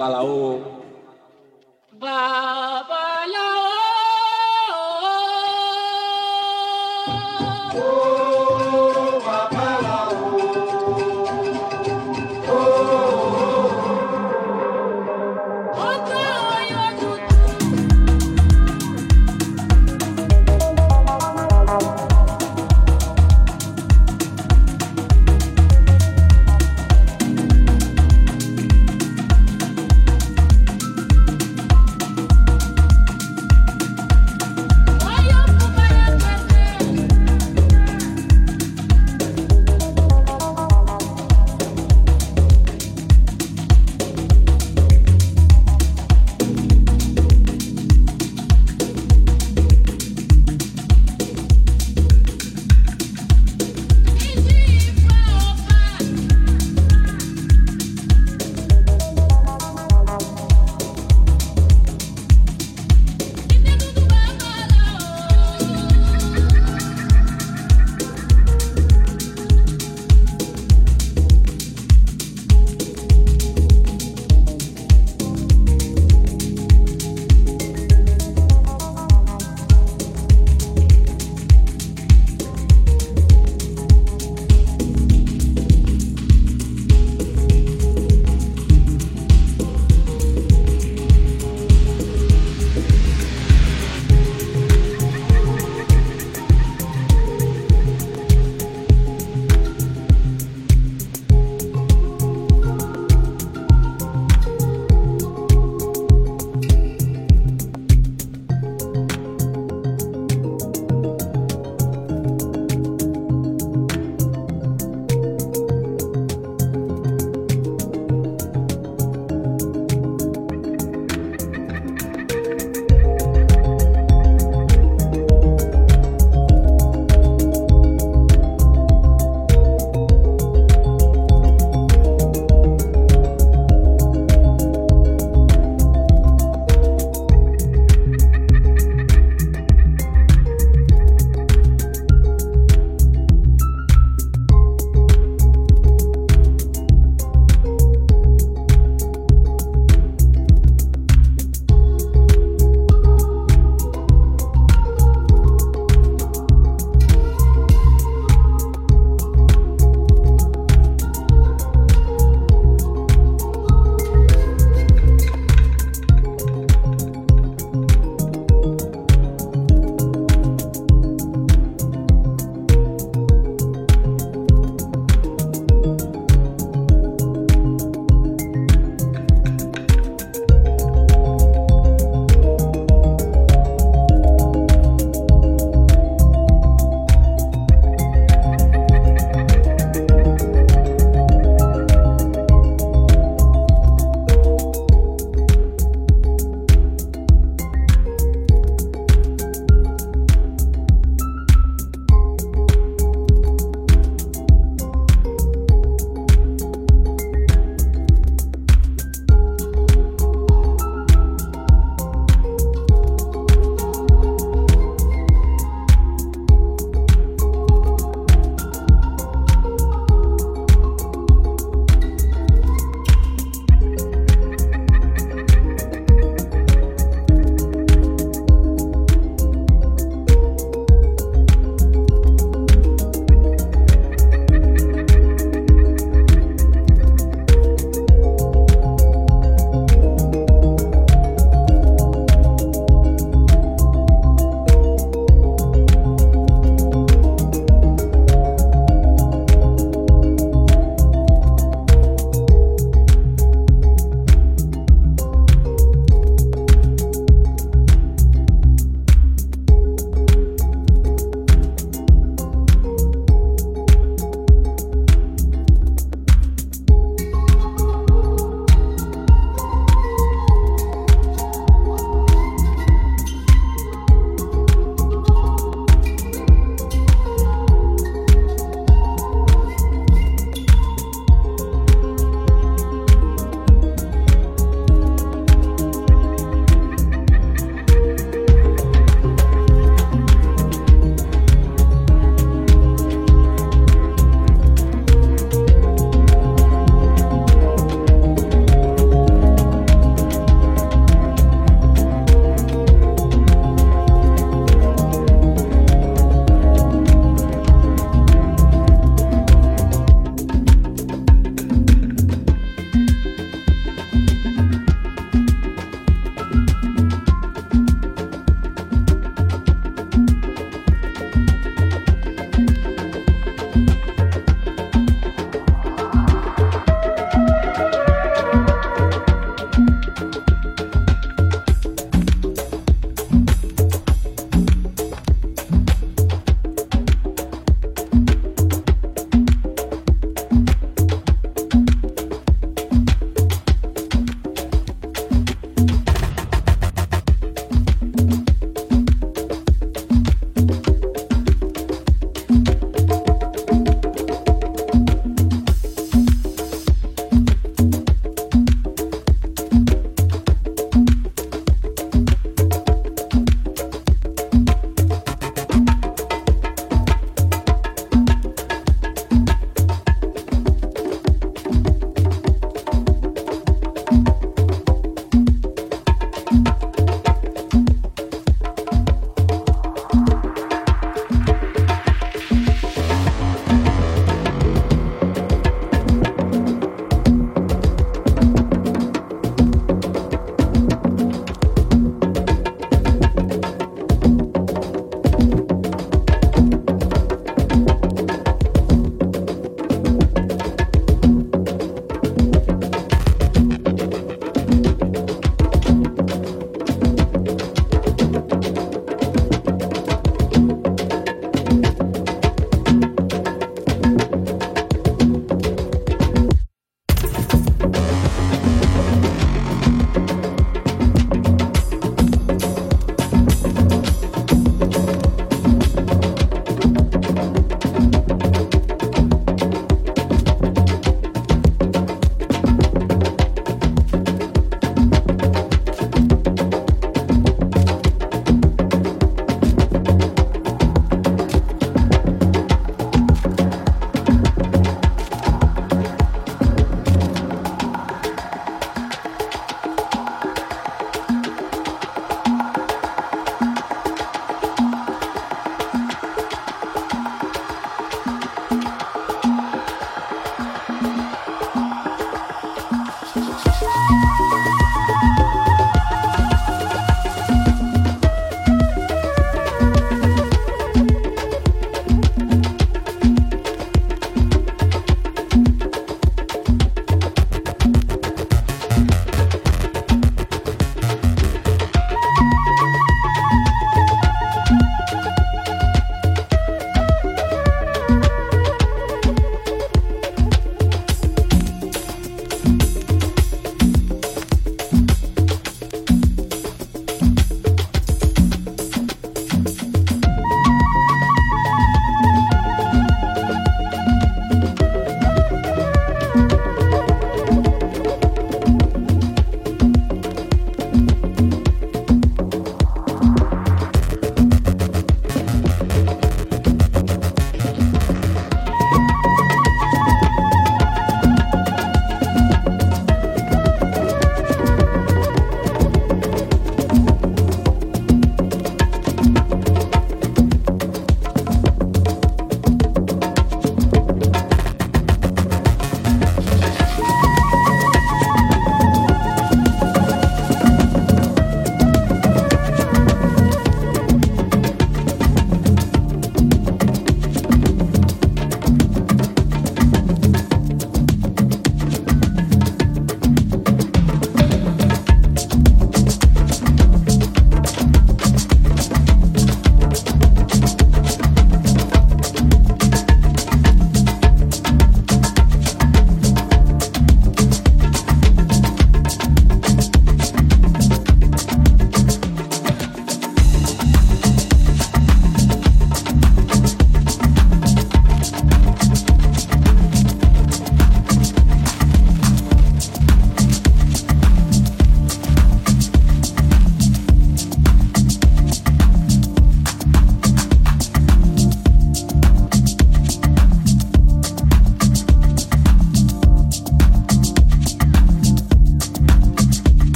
Fala, ô.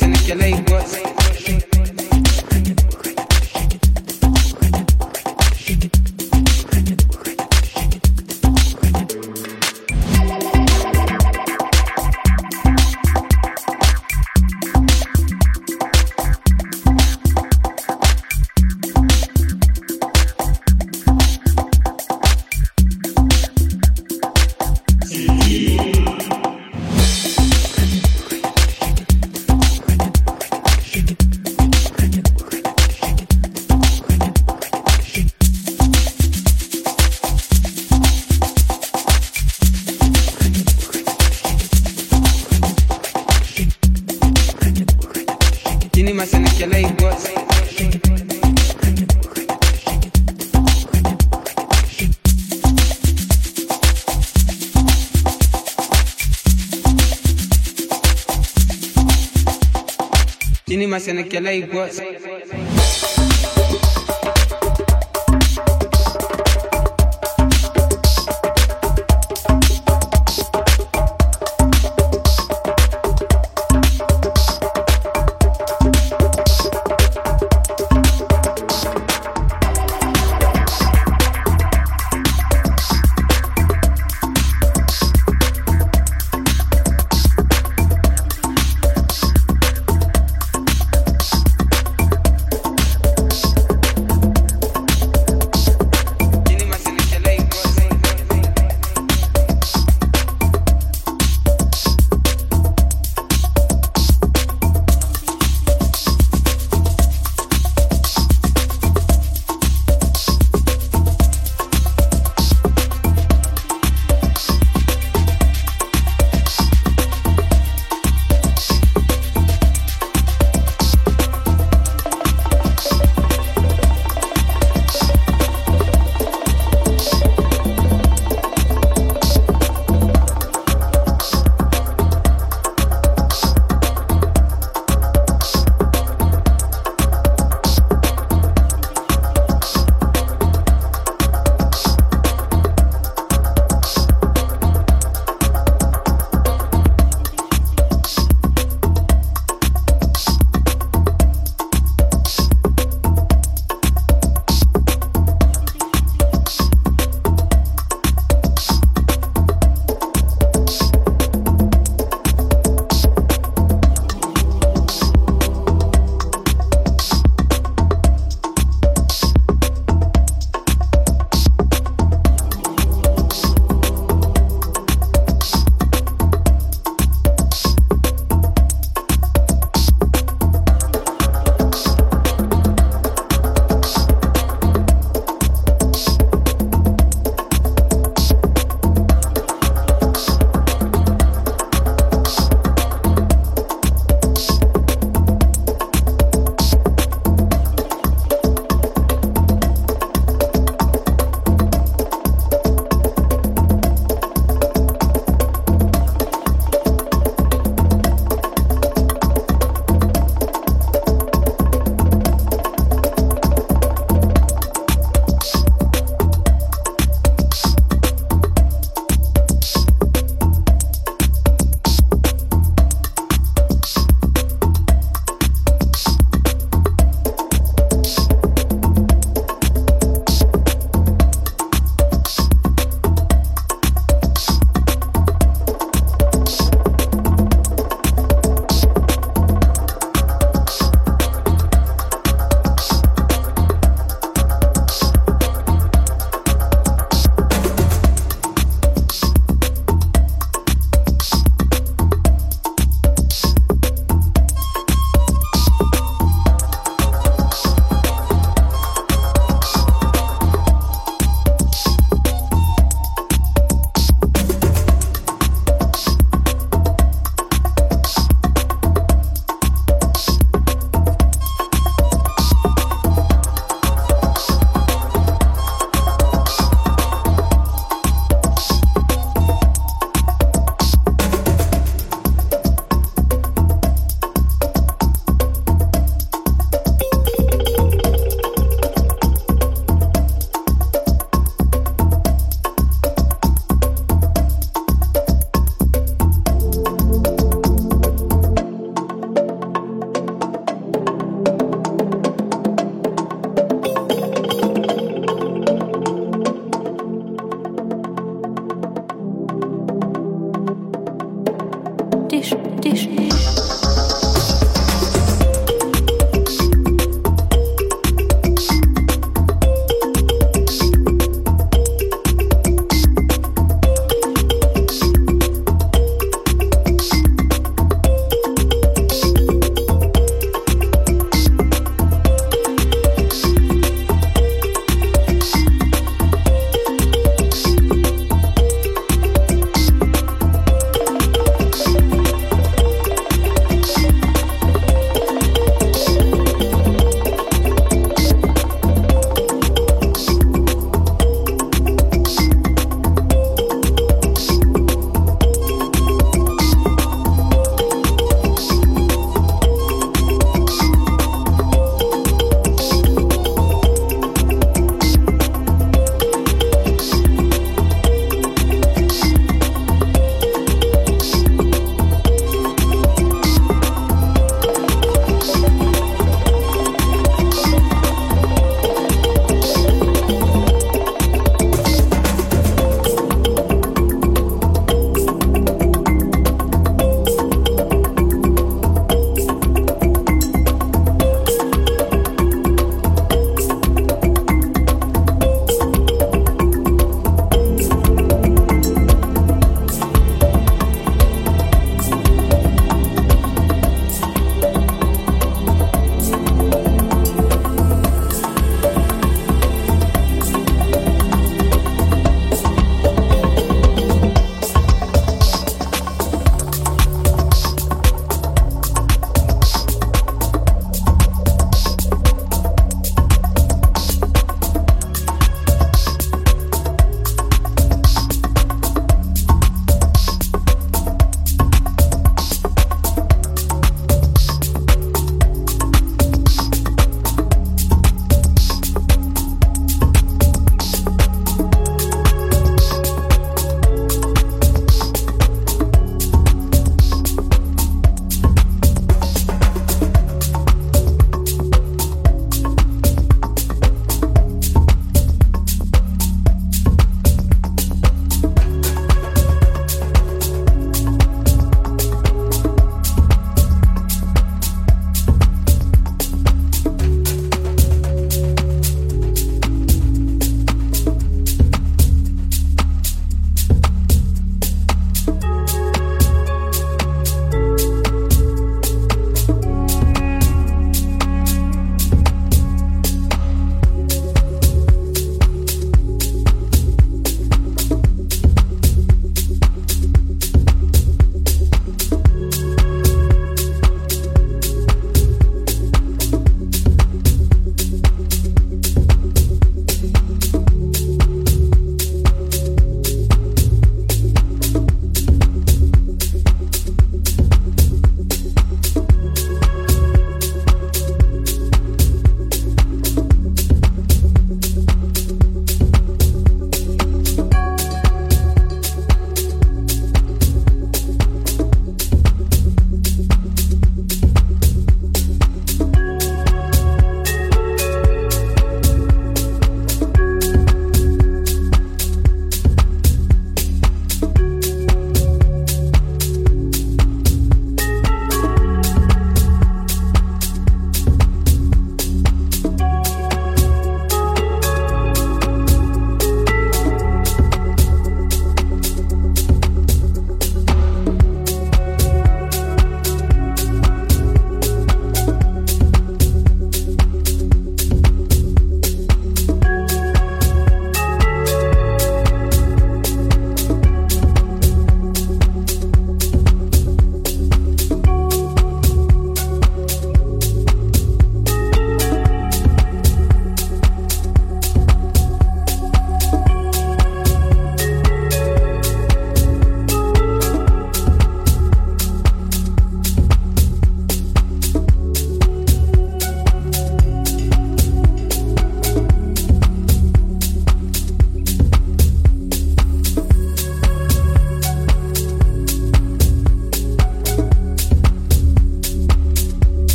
Sɛnɛkɛla سنه کلی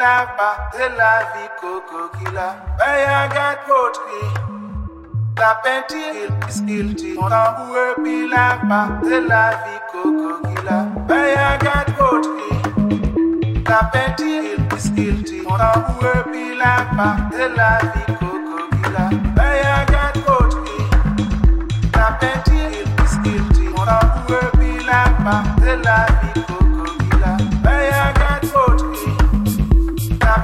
là-bas, c'est la vie coco qu'il a. Bayaga coterie, la peinture, il guilty. mon amour, puis là-bas, c'est la vie coco qu'il a. Bayaga coterie, la peinture, il guilty. mon amour, puis là-bas, c'est la vie coco qu'il a. Bayaga coterie, la peinture, il dit, mon amour, puis là-bas, c'est la vie coco